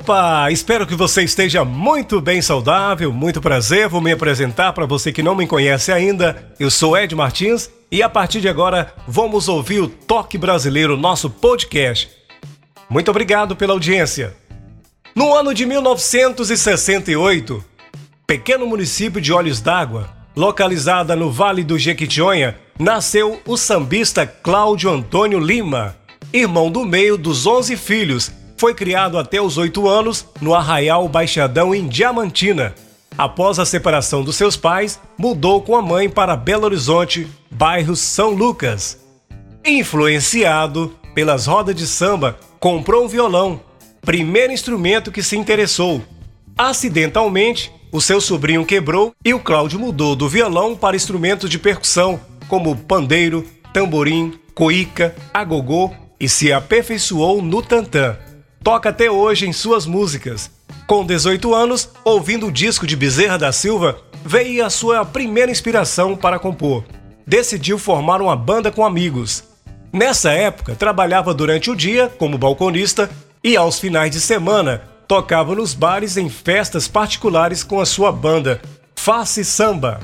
Opa, espero que você esteja muito bem saudável, muito prazer. Vou me apresentar para você que não me conhece ainda. Eu sou Ed Martins e a partir de agora vamos ouvir o Toque Brasileiro, nosso podcast. Muito obrigado pela audiência. No ano de 1968, pequeno município de Olhos d'Água, localizada no Vale do Jequitinhonha, nasceu o sambista Cláudio Antônio Lima, irmão do meio dos 11 filhos foi criado até os oito anos no Arraial Baixadão, em Diamantina. Após a separação dos seus pais, mudou com a mãe para Belo Horizonte, bairro São Lucas. Influenciado pelas rodas de samba, comprou um violão, primeiro instrumento que se interessou. Acidentalmente, o seu sobrinho quebrou e o Cláudio mudou do violão para instrumentos de percussão, como pandeiro, tamborim, coica, agogô e se aperfeiçoou no tantã toca até hoje em suas músicas. Com 18 anos, ouvindo o disco de Bezerra da Silva, veio a sua primeira inspiração para compor. Decidiu formar uma banda com amigos. Nessa época, trabalhava durante o dia como balconista e aos finais de semana tocava nos bares em festas particulares com a sua banda, Face Samba.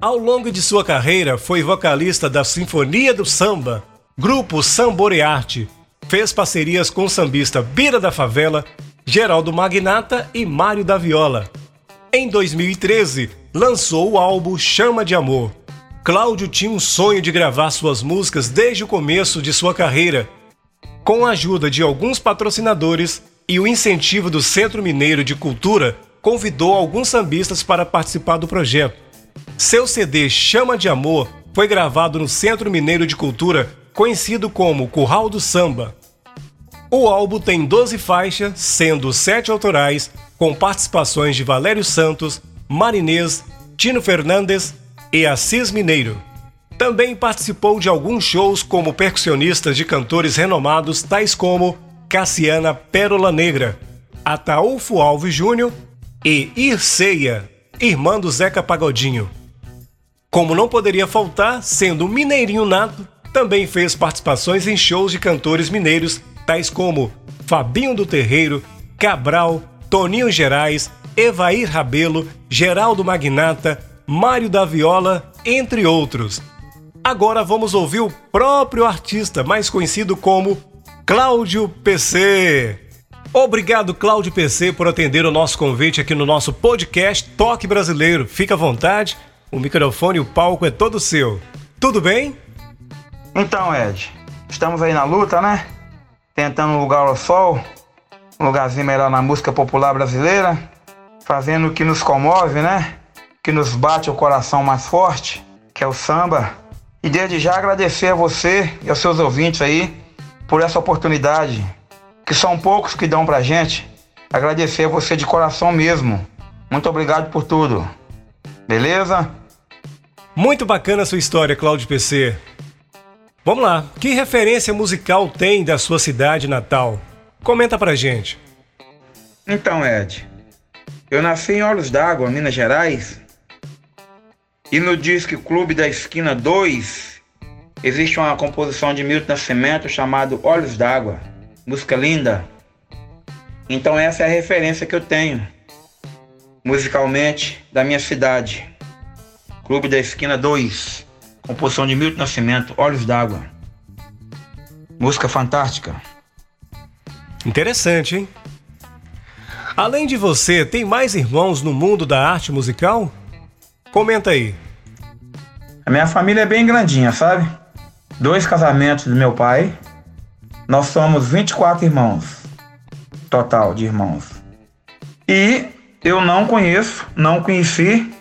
Ao longo de sua carreira, foi vocalista da Sinfonia do Samba, grupo Samborearte, fez parcerias com o sambista Bira da Favela, Geraldo Magnata e Mário da Viola. Em 2013, lançou o álbum Chama de Amor. Cláudio tinha um sonho de gravar suas músicas desde o começo de sua carreira. Com a ajuda de alguns patrocinadores e o incentivo do Centro Mineiro de Cultura, convidou alguns sambistas para participar do projeto. Seu CD Chama de Amor foi gravado no Centro Mineiro de Cultura, conhecido como Curral do Samba. O álbum tem 12 faixas, sendo 7 autorais, com participações de Valério Santos, Marinês, Tino Fernandes e Assis Mineiro. Também participou de alguns shows como percussionista de cantores renomados tais como Cassiana Pérola Negra, Ataúfo Alves Júnior e Irceia, irmã do Zeca Pagodinho. Como não poderia faltar, sendo mineirinho nato, também fez participações em shows de cantores mineiros tais como Fabinho do Terreiro, Cabral, Toninho Gerais, Evair Rabelo, Geraldo Magnata, Mário da Viola, entre outros. Agora vamos ouvir o próprio artista, mais conhecido como Cláudio PC. Obrigado, Cláudio PC, por atender o nosso convite aqui no nosso podcast Toque Brasileiro. Fica à vontade, o microfone e o palco é todo seu. Tudo bem? Então, Ed, estamos aí na luta, né? tentando um lugar ao sol, um lugarzinho melhor na música popular brasileira, fazendo o que nos comove, né? Que nos bate o coração mais forte, que é o samba. E desde já agradecer a você e aos seus ouvintes aí por essa oportunidade, que são poucos que dão pra gente. Agradecer a você de coração mesmo. Muito obrigado por tudo. Beleza? Muito bacana a sua história, Cláudio PC. Vamos lá, que referência musical tem da sua cidade natal? Comenta pra gente. Então, Ed, eu nasci em Olhos d'Água, Minas Gerais, e no disco Clube da Esquina 2 existe uma composição de Milton Nascimento chamado Olhos d'Água, música linda. Então essa é a referência que eu tenho musicalmente da minha cidade. Clube da Esquina 2. Composição de Milton Nascimento, Olhos d'Água. Música fantástica. Interessante, hein? Além de você, tem mais irmãos no mundo da arte musical? Comenta aí. A minha família é bem grandinha, sabe? Dois casamentos do meu pai. Nós somos 24 irmãos. Total de irmãos. E eu não conheço, não conheci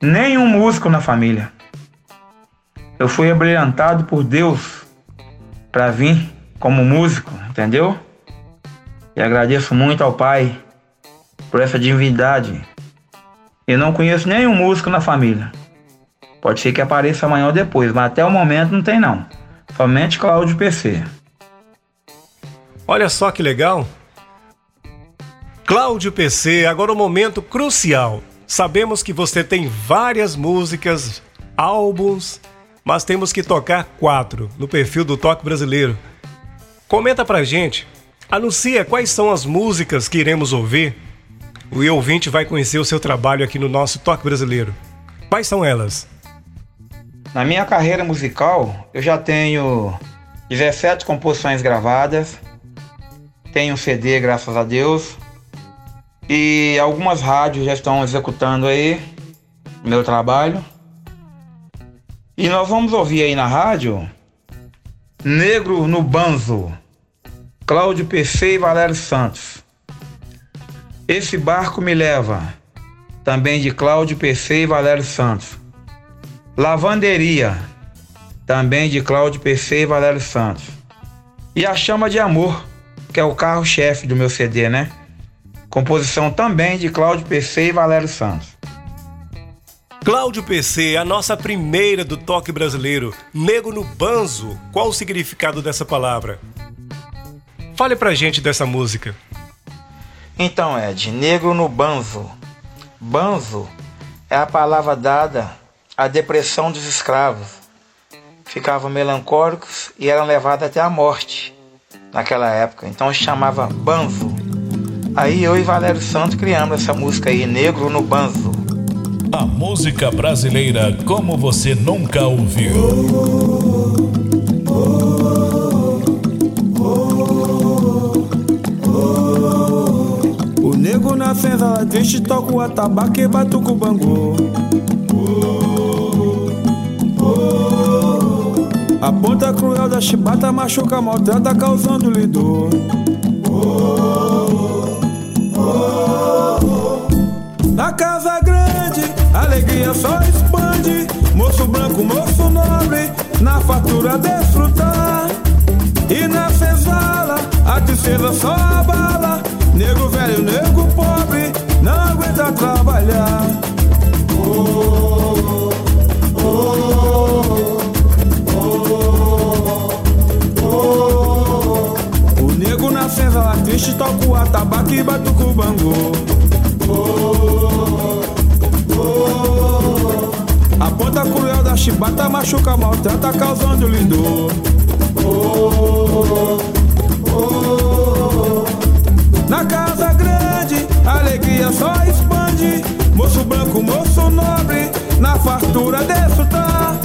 nenhum músico na família. Eu fui abrilhantado por Deus para vir como músico, entendeu? E agradeço muito ao Pai por essa divindade. Eu não conheço nenhum músico na família. Pode ser que apareça amanhã ou depois, mas até o momento não tem não. Somente Cláudio PC. Olha só que legal. Cláudio PC, agora o um momento crucial. Sabemos que você tem várias músicas, álbuns, mas temos que tocar quatro no perfil do Toque Brasileiro. Comenta pra gente, anuncia quais são as músicas que iremos ouvir. O ouvinte vai conhecer o seu trabalho aqui no nosso Toque Brasileiro. Quais são elas? Na minha carreira musical, eu já tenho 17 composições gravadas, tenho um CD, graças a Deus, e algumas rádios já estão executando aí meu trabalho. E nós vamos ouvir aí na rádio Negro no Banzo, Cláudio PC e Valério Santos. Esse barco me leva, também de Cláudio PC e Valério Santos. Lavanderia, também de Cláudio PC e Valério Santos. E a Chama de Amor, que é o carro-chefe do meu CD, né? Composição também de Cláudio PC e Valério Santos. Cláudio PC, a nossa primeira do toque brasileiro. Nego no banzo, qual o significado dessa palavra? Fale pra gente dessa música. Então, Ed, negro no banzo. Banzo é a palavra dada à depressão dos escravos. Ficavam melancólicos e eram levados até a morte naquela época. Então chamava banzo. Aí eu e Valério Santos criamos essa música aí, Negro no Banzo. A música brasileira como você nunca ouviu. O nego na senzala triste toca o atabaque e batuca o bangu. A ponta cruel da chibata machuca, maltrata, causando-lhe dor. Casa grande, alegria só expande. Moço branco, moço nobre, na fatura desfrutar. E na senzala, a tristeza só abala. Nego velho, nego pobre, não aguenta trabalhar. O nego na senzala triste toca o atabaque e batuca o bangu. A ponta cruel da chibata machuca, maltrata, causando-lhe dor. Na casa grande, alegria só expande. Moço branco, moço nobre, na fartura desfrutar.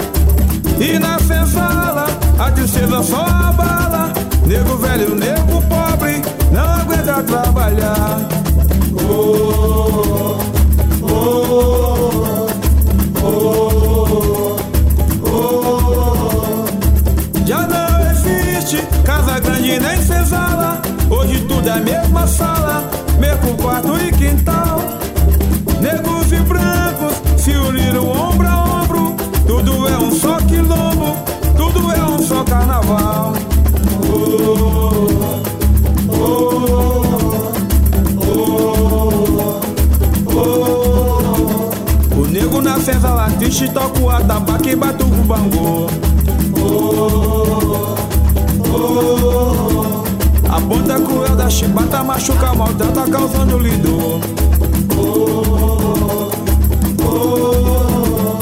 E na senzala, a tristeza só abala. Nego velho, nego pobre, não aguenta trabalhar. Já não existe casa grande nem senzala. Hoje tudo é a mesma sala, triste toca o atabaque e bate o bangu. Oh, oh, a ponta cruel da chibata machuca, maltrata, causando-lhe dor. Oh, oh,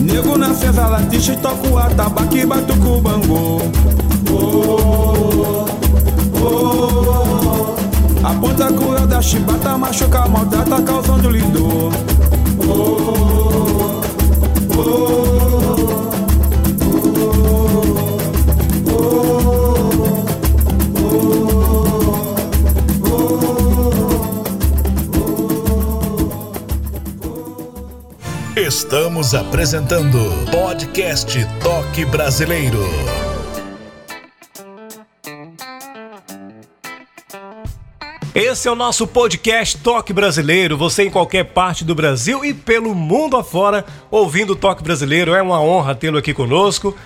nego na senzala triste toca o atabaque e bate o. Oh, oh, a ponta cruel da chibata machuca, maltrata, causando-lhe dor. Estamos apresentando Podcast Toque Brasileiro. Esse é o nosso podcast Toque Brasileiro. Você em qualquer parte do Brasil e pelo mundo afora ouvindo o Toque Brasileiro. É uma honra tê-lo aqui conosco.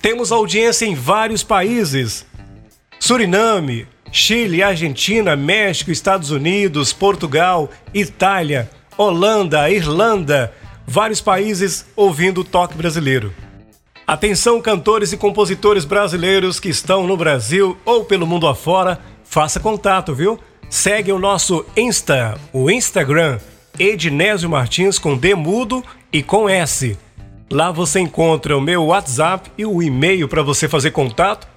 Temos audiência em vários países: Suriname, Chile, Argentina, México, Estados Unidos, Portugal, Itália, Holanda, Irlanda, vários países ouvindo o toque brasileiro. Atenção, cantores e compositores brasileiros que estão no Brasil ou pelo mundo afora, faça contato, viu? Segue o nosso Insta, o Instagram, Ednésio Martins com D mudo e com S. Lá você encontra o meu WhatsApp e o e-mail para você fazer contato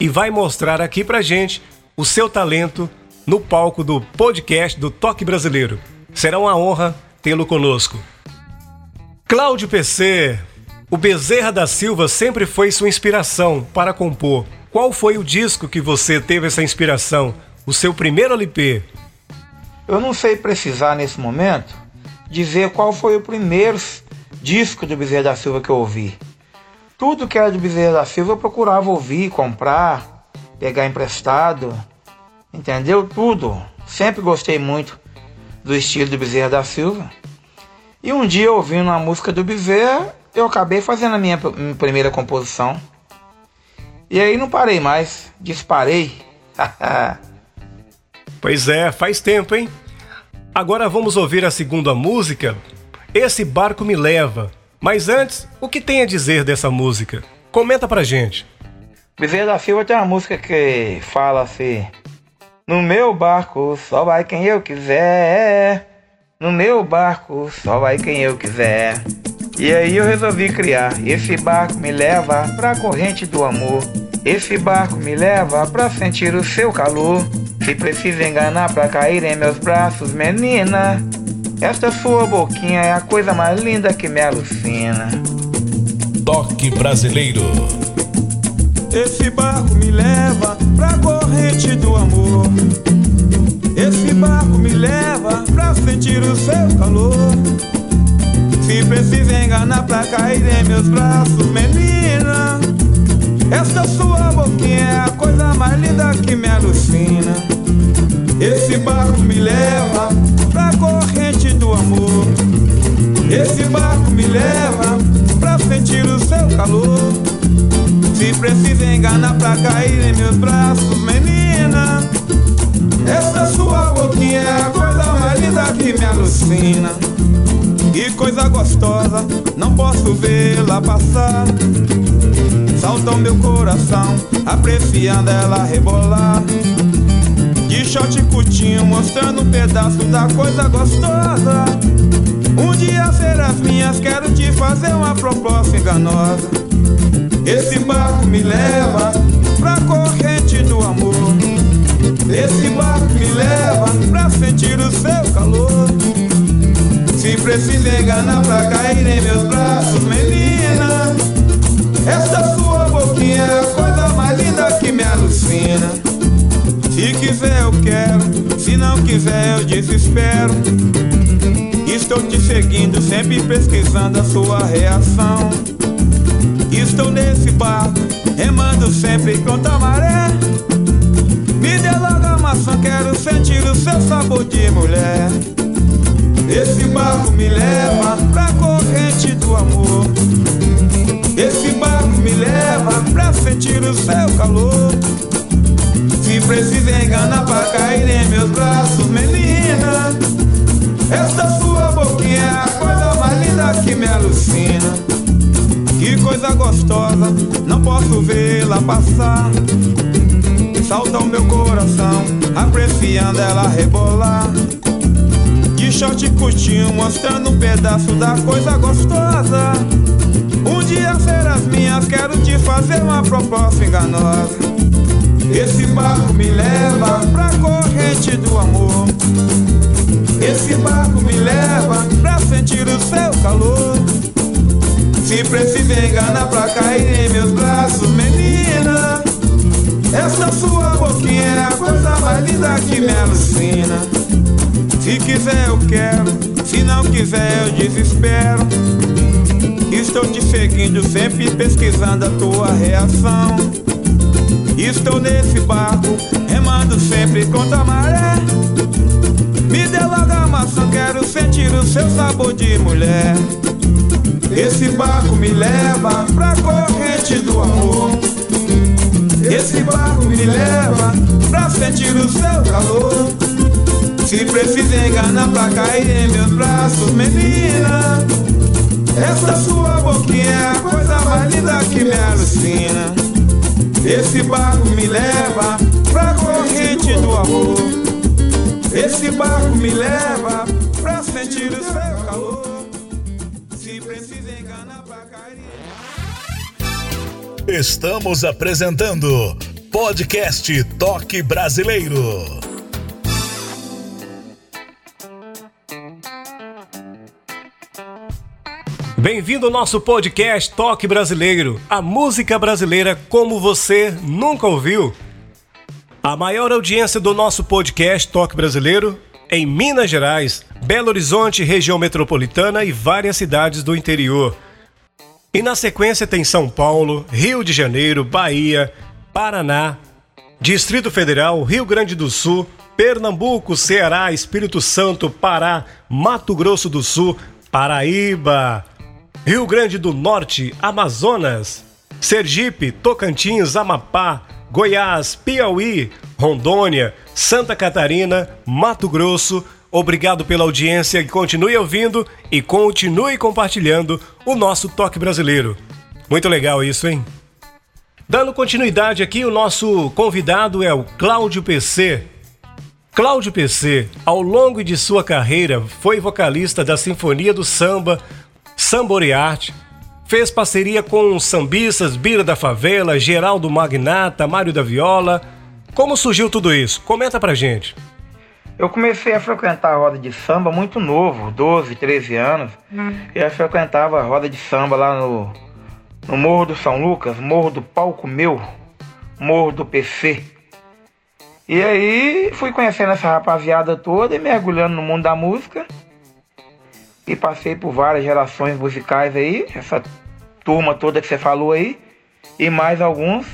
e vai mostrar aqui pra gente o seu talento no palco do podcast do Toque Brasileiro. Será uma honra tê-lo conosco. Cláudio PC, o Bezerra da Silva sempre foi sua inspiração para compor. Qual foi o disco que você teve essa inspiração? O seu primeiro LP? Eu não sei precisar nesse momento dizer qual foi o primeiro disco do Bezerra da Silva que eu ouvi. Tudo que era do Bezerra da Silva eu procurava ouvir, comprar, pegar emprestado, entendeu? Tudo. Sempre gostei muito do estilo do Bezerra da Silva. E um dia ouvindo uma música do Bezerra, eu acabei fazendo a minha, minha primeira composição. E aí não parei mais, disparei. pois é, faz tempo, hein? Agora vamos ouvir a segunda música. Esse barco me leva. Mas antes, o que tem a dizer dessa música? Comenta pra gente. Bezerra da Silva tem uma música que fala assim: No meu barco só vai quem eu quiser. No meu barco só vai quem eu quiser. E aí eu resolvi criar. Esse barco me leva pra corrente do amor. Esse barco me leva pra sentir o seu calor. Se precisa enganar pra cair em meus braços, menina. Esta sua boquinha é a coisa mais linda que me alucina. Toque brasileiro. Esse barco me leva pra corrente do amor. Esse barco me leva pra sentir o seu calor. Se precisa enganar pra cair em meus braços, menina. Essa sua boquinha é a coisa mais linda que me alucina. Esse barco me leva pra corrente do amor. Esse barco me leva pra sentir o seu calor. Se precisa enganar pra cair em meus braços, menina. Essa sua boquinha é a coisa mais linda que me alucina. Que coisa gostosa, não posso vê-la passar. Salta o meu coração, apreciando ela rebolar. De short curtinho, mostrando um pedaço da coisa gostosa. Um dia serás minhas, quero te fazer uma proposta enganosa. Esse barco me leva pra corrente do amor. Esse barco me leva pra sentir o seu calor. Se precisa enganar pra cair em meus braços, menina. Essa sua boquinha é coisa mais linda que me alucina. Se quiser eu quero, se não quiser eu desespero. Estou te seguindo, sempre pesquisando a sua reação. Estou nesse barco, remando sempre contra a maré. Me dê logo a maçã, quero sentir o seu sabor de mulher. Esse barco me leva pra corrente do amor. Sentir o seu calor. Se precisa enganar pra cair em meus braços, menina. Essa sua boquinha é a coisa mais linda que me alucina. Que coisa gostosa, não posso vê-la passar. Salta o meu coração, apreciando ela rebolar de short curtinho, mostrando um pedaço da coisa gostosa. Dia serás minhas, quero te fazer uma proposta enganosa. Esse barco me leva pra corrente do amor. Esse barco me leva pra sentir o seu calor. Se precisa enganar pra cair em meus braços, menina. Essa sua boquinha é a coisa mais linda que me alucina. Se quiser eu quero, se não quiser eu desespero. Estou te seguindo, sempre pesquisando a tua reação. Estou nesse barco, remando sempre contra a maré. Me dê logo a maçã, quero sentir o seu sabor de mulher. Esse barco me leva pra corrente do amor. Esse barco me leva pra sentir o seu calor. Se precisa enganar pra cair em meus braços, menina. Essa sua boquinha é a coisa mais linda que me alucina. Esse barco me leva pra corrente do amor. Esse barco me leva pra sentir o seu calor. Se precisa enganar pra cair. Estamos apresentando Podcast Toque Brasileiro. Bem-vindo ao nosso podcast Toque Brasileiro, a música brasileira como você nunca ouviu. A maior audiência do nosso podcast Toque Brasileiro em Minas Gerais, Belo Horizonte, região metropolitana e várias cidades do interior. E na sequência tem São Paulo, Rio de Janeiro, Bahia, Paraná, Distrito Federal, Rio Grande do Sul, Pernambuco, Ceará, Espírito Santo, Pará, Mato Grosso do Sul, Paraíba, Rio Grande do Norte, Amazonas, Sergipe, Tocantins, Amapá, Goiás, Piauí, Rondônia, Santa Catarina, Mato Grosso. Obrigado pela audiência e continue ouvindo e continue compartilhando o nosso toque brasileiro. Muito legal isso, hein? Dando continuidade aqui, o nosso convidado é o Cláudio PC. Cláudio PC, ao longo de sua carreira, foi vocalista da Sinfonia do Samba, Samborearte, fez parceria com sambistas Bira da Favela, Geraldo Magnata, Mário da Viola. Como surgiu tudo isso? Comenta pra gente. Eu comecei a frequentar a roda de samba muito novo, 12, 13 anos. Hum. Eu frequentava a roda de samba lá no, no Morro do São Lucas, Morro do Palco Meu, Morro do PC. E aí fui conhecendo essa rapaziada toda e mergulhando no mundo da música e passei por várias gerações musicais aí, essa turma toda que você falou aí, e mais alguns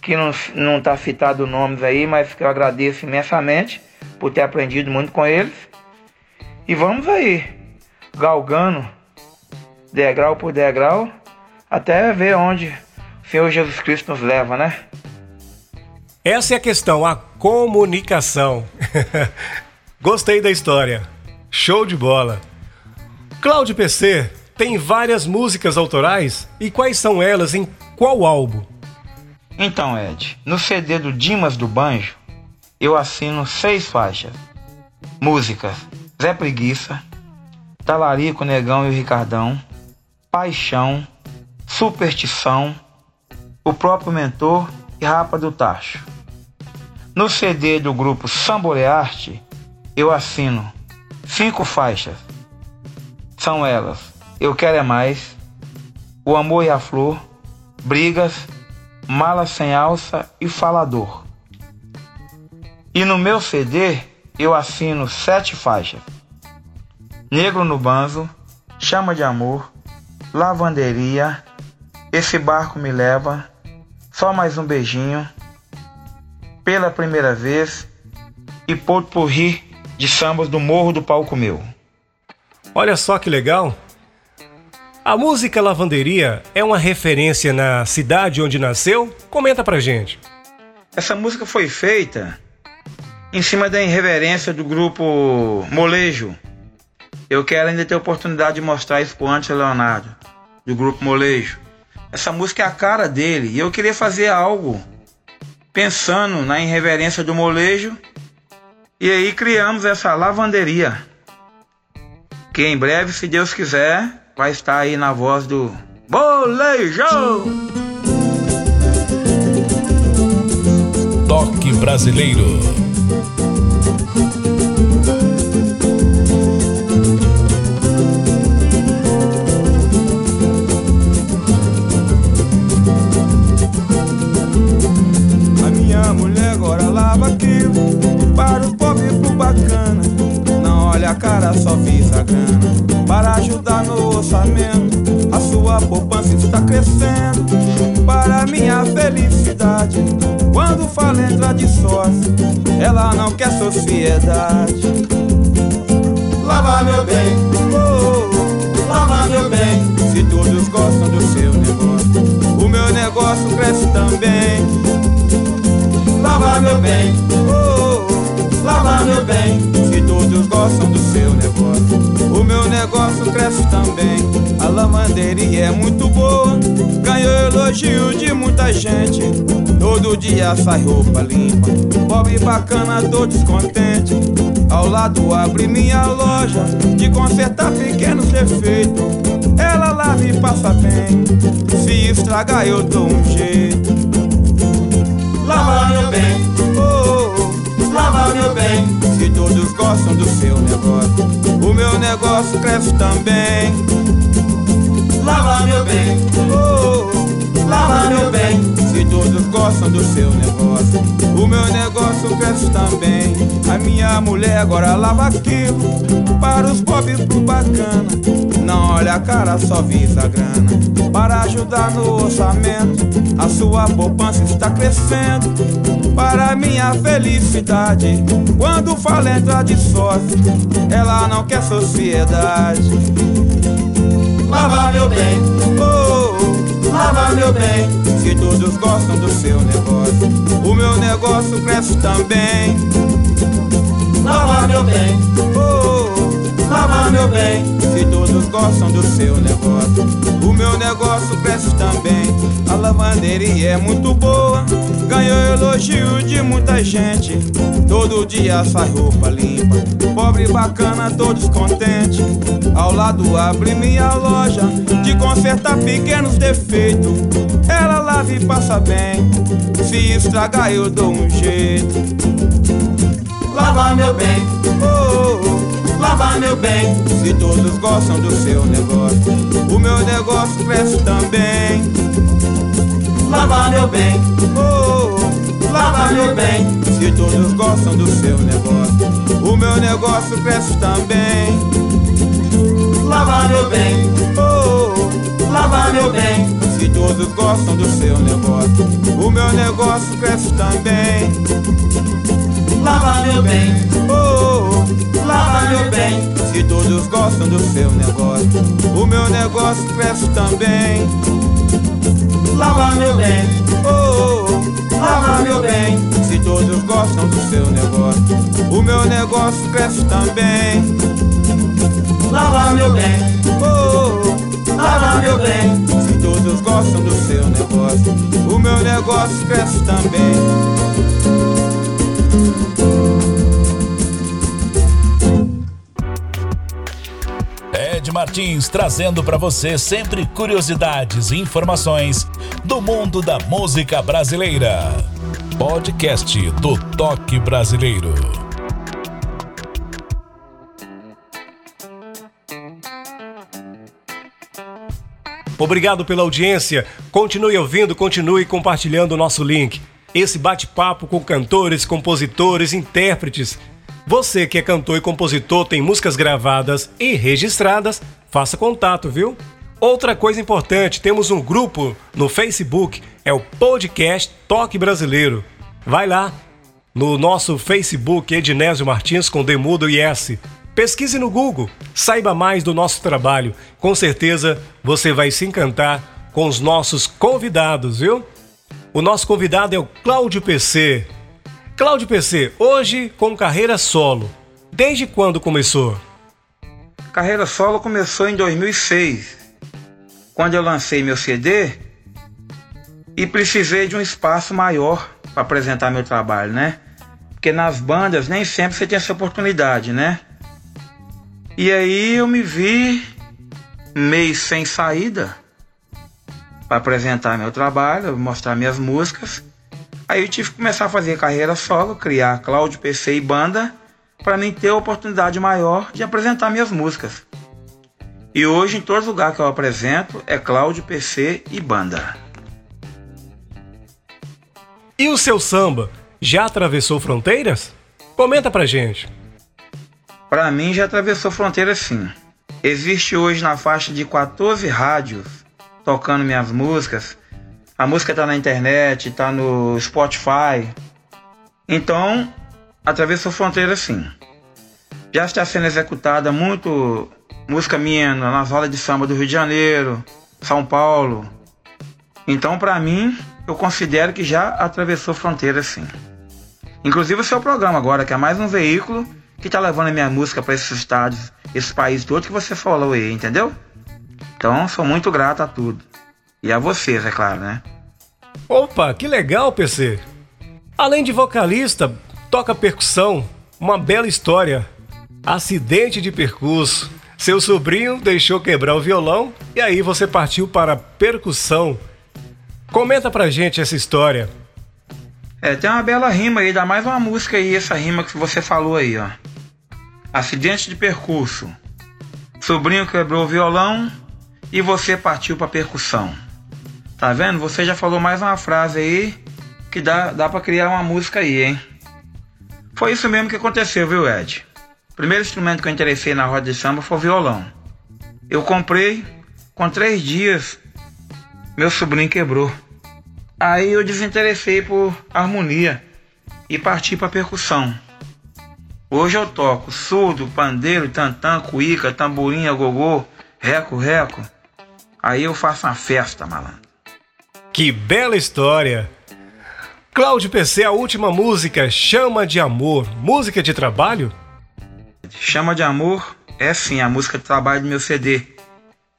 que não, não tá citado nomes aí, mas que eu agradeço imensamente por ter aprendido muito com eles. E vamos aí, galgando degrau por degrau, até ver onde o Senhor Jesus Cristo nos leva, né? Essa é a questão, a comunicação. Gostei da história. Show de bola. Cláudio PC tem várias músicas autorais e quais são elas em qual álbum? Então, Ed, no CD do Dimas do Banjo, eu assino seis faixas. Músicas: Zé Preguiça, Talarico, Negão e o Ricardão, Paixão, Superstição, O próprio Mentor e Rapa do Tacho. No CD do grupo Samborearte, eu assino cinco faixas são elas: Eu Quero É Mais, O Amor e a Flor, Brigas, Mala Sem Alça e Falador. E no meu CD eu assino sete faixas: Negro no Banzo, Chama de Amor, Lavanderia, Esse Barco Me Leva, Só Mais Um Beijinho, Pela Primeira Vez e Potpourri de sambas do Morro do Palco Meu. Olha só que legal! A música Lavanderia é uma referência na cidade onde nasceu? Comenta pra gente. Essa música foi feita em cima da irreverência do grupo Molejo. Eu quero ainda ter a oportunidade de mostrar isso pro Ante Leonardo, do grupo Molejo. Essa música é a cara dele e eu queria fazer algo pensando na irreverência do molejo e aí criamos essa lavanderia que em breve, se Deus quiser, vai estar aí na voz do Bolejão! Toque Brasileiro. A minha mulher agora lava aquilo para o pobre e pro bacana olha a cara, só visa grana. Para ajudar no orçamento A sua poupança está crescendo. Para minha felicidade Quando fala entra de sócio Ela não quer sociedade. Lava meu bem, oh, lava meu bem. Se todos gostam do seu negócio O meu negócio cresce também gostam do seu negócio. O meu negócio cresce também. A lavanderia é muito boa, ganhou elogio de muita gente. Todo dia sai roupa limpa, pobre bacana, tô descontente. Ao lado abri minha loja de consertar pequenos defeitos. Ela lava e passa bem, se estragar eu dou um jeito. Lava bem, lava meu bem. Se todos gostam do seu negócio, o meu negócio cresce também. Lava meu bem, oh, lava meu bem. Se todos gostam do seu negócio, o meu negócio cresce também. A minha mulher agora lava aquilo para os pobres pro bacana. Não olha a cara, só visa a grana. Para ajudar no orçamento, a sua poupança está crescendo. Para minha felicidade, quando fala entrar de sócio, ela não quer sociedade. Lava meu bem, lava meu bem. Se todos gostam do seu negócio, o meu negócio cresce também. Lava meu bem, oh, oh, lava meu bem. Se todos gostam do seu negócio, o meu negócio cresce também. A lavanderia é muito boa, ganhou elogio de muita gente. Todo dia sai roupa limpa, pobre bacana, tô descontente. Ao lado abri minha loja de consertar pequenos defeitos. Ela lava e passa bem, se estragar eu dou um jeito. Lava meu bem, oh, oh, lava meu bem. Se todos gostam do seu negócio, o meu negócio cresce também. Lava meu bem, oh, oh, lava meu bem. Se todos gostam do seu negócio, o meu negócio cresce também. Lava meu bem, oh, oh, lava meu bem. Se todos gostam do seu negócio, o meu negócio cresce também. Lava meu bem, oh, oh, lava meu bem. Se todos gostam do seu negócio, o meu negócio cresce também. Lava meu bem, oh, oh, lava meu bem. Se todos gostam do seu negócio, o meu negócio cresce também. Lava meu bem, oh, oh, lava meu bem. Se todos gostam do seu negócio, o meu negócio cresce também. Ed Martins trazendo para você sempre curiosidades e informações do mundo da música brasileira. Podcast do Toque Brasileiro. Obrigado pela audiência. Continue ouvindo, continue compartilhando o nosso link. Esse bate-papo com cantores, compositores, intérpretes. Você que é cantor e compositor, tem músicas gravadas e registradas, faça contato, viu? Outra coisa importante, temos um grupo no Facebook, é o Podcast Toque Brasileiro. Vai lá no nosso Facebook Ednésio Martins com Demudo e S. Pesquise no Google, saiba mais do nosso trabalho. Com certeza você vai se encantar com os nossos convidados, viu? O nosso convidado é o Cláudio PC. Cláudio PC, hoje com carreira solo. Desde quando começou? Carreira solo começou em 2006, quando eu lancei meu CD e precisei de um espaço maior para apresentar meu trabalho, né? Porque nas bandas nem sempre você tem essa oportunidade, né? E aí eu me vi meio sem saída para apresentar meu trabalho, mostrar minhas músicas. Aí eu tive que começar a fazer carreira solo, criar Cláudio PC e banda, para mim ter a oportunidade maior de apresentar minhas músicas. E hoje, em todo lugar que eu apresento, é Cláudio PC e banda. E o seu samba já atravessou fronteiras? Comenta pra gente. Para mim, já atravessou fronteiras sim. Existe hoje na faixa de 14 rádios tocando minhas músicas. A música tá na internet, tá no Spotify. Então, atravessou fronteiras sim. Já está sendo executada muito música minha nas rodas de samba do Rio de Janeiro, São Paulo. Então, para mim, eu considero que já atravessou fronteiras sim. Inclusive o seu programa agora, que é mais um veículo que tá levando a minha música para esses estados, esses países todos que você falou aí, entendeu? Então, sou muito grato a tudo. E a vocês, é claro, né? Opa, que legal, PC. Além de vocalista, toca percussão, uma bela história. Acidente de percurso. Seu sobrinho deixou quebrar o violão e aí você partiu para percussão. Comenta pra gente essa história. É, tem uma bela rima aí, dá mais uma música aí, essa rima que você falou aí, ó. Acidente de percurso. Sobrinho quebrou o violão e você partiu para percussão. Tá vendo? Você já falou mais uma frase aí que dá, dá para criar uma música aí, hein? Foi isso mesmo que aconteceu, viu, Ed? O primeiro instrumento que eu interessei na roda de samba foi o violão. Eu comprei, com três dias, meu sobrinho quebrou. Aí eu desinteressei por harmonia e parti para percussão. Hoje eu toco surdo, pandeiro, tantã, cuíca, tamborim, gogô, reco, reco. Aí eu faço uma festa, malandro. Que bela história! Cláudio PC, a última música, Chama de Amor, música de trabalho? Chama de Amor é sim a música de trabalho do meu CD.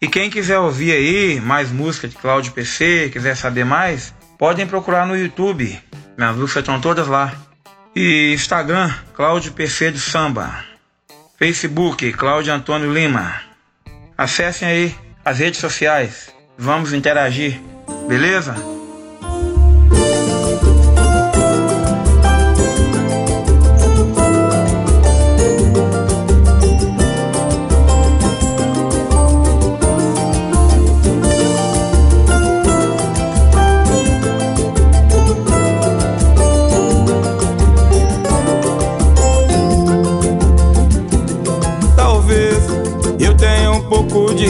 E quem quiser ouvir aí mais música de Cláudio PC, quiser saber mais, podem procurar no YouTube. Minhas músicas estão todas lá. E Instagram, Cláudio PC do Samba. Facebook, Cláudio Antônio Lima. Acessem aí as redes sociais. Vamos interagir, beleza?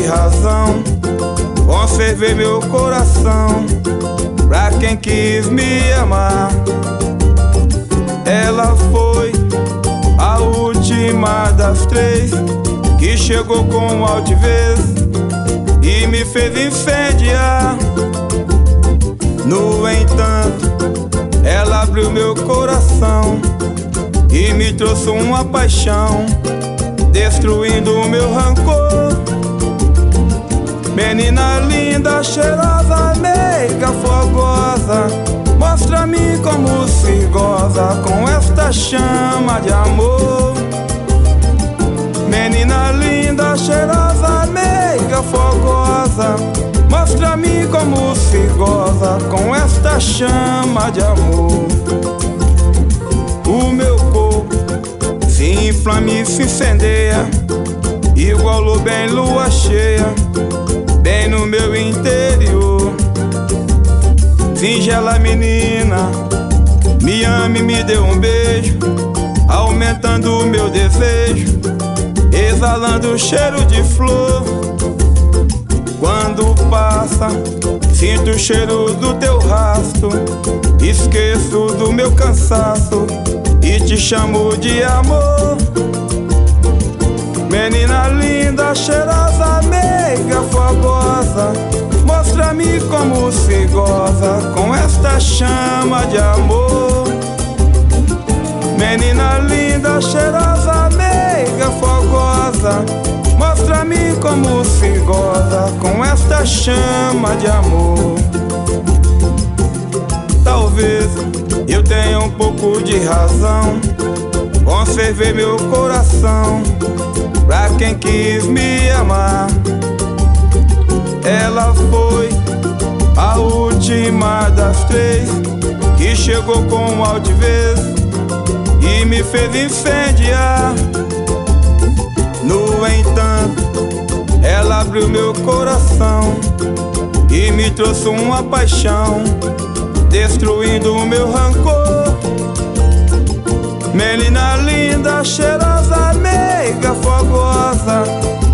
Razão. Conservei meu coração Pra quem quis me amar. Ela foi a última das três Que chegou com altivez E me fez incendiar. No entanto Ela abriu meu coração E me trouxe uma paixão Destruindo o meu rancor Menina linda, cheirosa, meiga, fogosa. Mostra-me como se goza com esta chama de amor. Menina linda, cheirosa, meiga, fogosa. Mostra-me como se goza com esta chama de amor. O meu corpo se inflama e se incendeia. Igual lua em lua cheia. bem meu interior. Singela menina, me ame, me dê um beijo, aumentando o meu desejo, exalando o cheiro de flor. Quando passa, sinto o cheiro do teu rastro, esqueço do meu cansaço e te chamo de amor. Menina linda, cheirosa, meiga, fogosa Mostra-me como se goza com esta chama de amor. Menina linda, cheirosa, meiga, fogosa Mostra-me como se goza com esta chama de amor. Talvez eu tenha um pouco de razão Conservei meu coração pra quem quis me amar. Ela foi a última das três que chegou com altivez e me fez incendiar. No entanto, ela abriu meu coração e me trouxe uma paixão, destruindo o meu rancor. Menina linda, cheirosa, meiga, fogosa.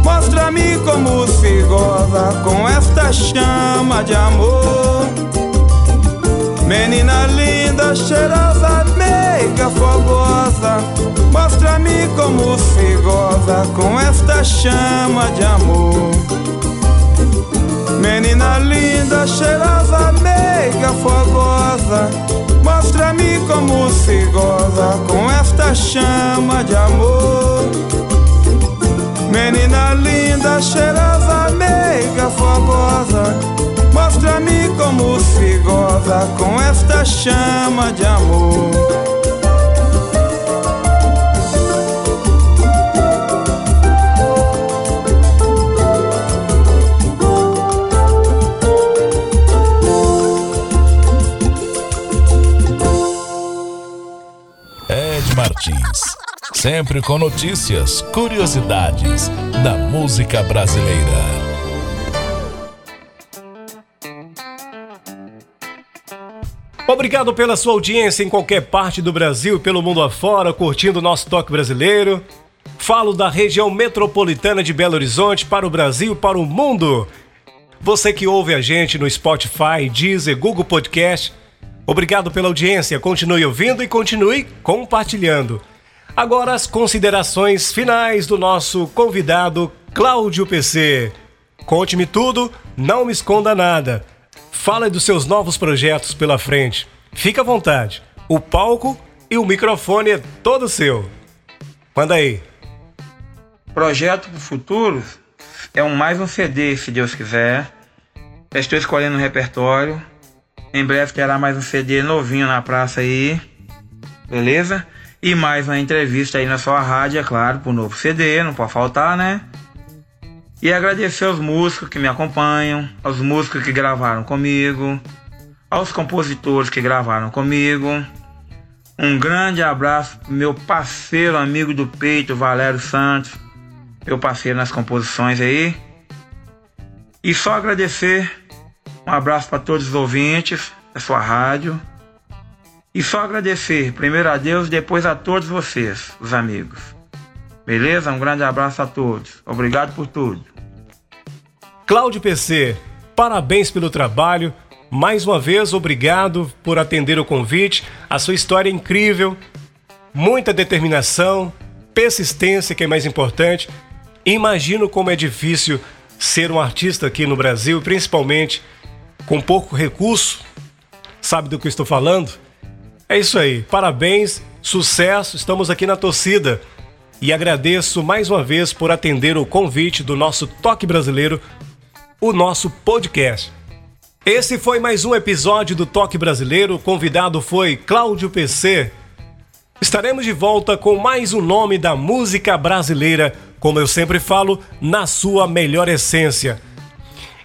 Mostra-me como se goza com esta chama de amor. Menina linda, cheirosa, meiga, fogosa. Mostra-me como se goza com esta chama de amor. Menina linda, cheirosa, meiga, fogosa Mostra-me como se goza com esta chama de amor. Menina linda, cheirosa, meiga, fogosa. Mostra-me como se goza com esta chama de amor. Martins. Sempre com notícias, curiosidades da música brasileira. Obrigado pela sua audiência em qualquer parte do Brasil pelo mundo afora, curtindo o nosso toque brasileiro. Falo da região metropolitana de Belo Horizonte para o Brasil para o mundo. Você que ouve a gente no Spotify, Deezer, Google Podcast Obrigado pela audiência, continue ouvindo e continue compartilhando. Agora as considerações finais do nosso convidado Cláudio PC. Conte-me tudo, não me esconda nada. Fale dos seus novos projetos pela frente. Fique à vontade. O palco e o microfone é todo seu. Manda aí. Projeto pro futuro é um mais um CD, se Deus quiser. Já estou escolhendo um repertório em breve terá mais um CD novinho na praça aí. Beleza? E mais uma entrevista aí na sua rádio, é claro, pro novo CD, não pode faltar, né? E agradecer aos músicos que me acompanham, aos músicos que gravaram comigo, aos compositores que gravaram comigo. Um grande abraço pro meu parceiro, amigo do peito, Valério Santos, meu parceiro nas composições aí. E só agradecer um abraço para todos os ouvintes da sua rádio. E só agradecer, primeiro a Deus, depois a todos vocês, os amigos. Beleza? Um grande abraço a todos. Obrigado por tudo. Cláudio PC, parabéns pelo trabalho. Mais uma vez, obrigado por atender o convite. A sua história é incrível, muita determinação, persistência, que é mais importante. Imagino como é difícil ser um artista aqui no Brasil, principalmente com pouco recurso, sabe do que estou falando? É isso aí, parabéns, sucesso, estamos aqui na torcida. E agradeço mais uma vez por atender o convite do nosso Toque Brasileiro, o nosso podcast. Esse foi mais um episódio do Toque Brasileiro. O convidado foi Cláudio PC. Estaremos de volta com mais um nome da música brasileira, como eu sempre falo, na sua melhor essência.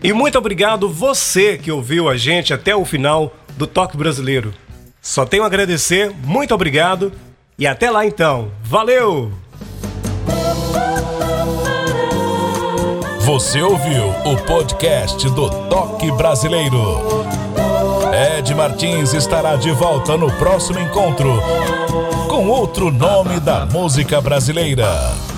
E muito obrigado você que ouviu a gente até o final do Toque Brasileiro. Só tenho a agradecer, muito obrigado e até lá então. Valeu! Você ouviu o podcast do Toque Brasileiro. Ed Martins estará de volta no próximo encontro com outro nome da música brasileira.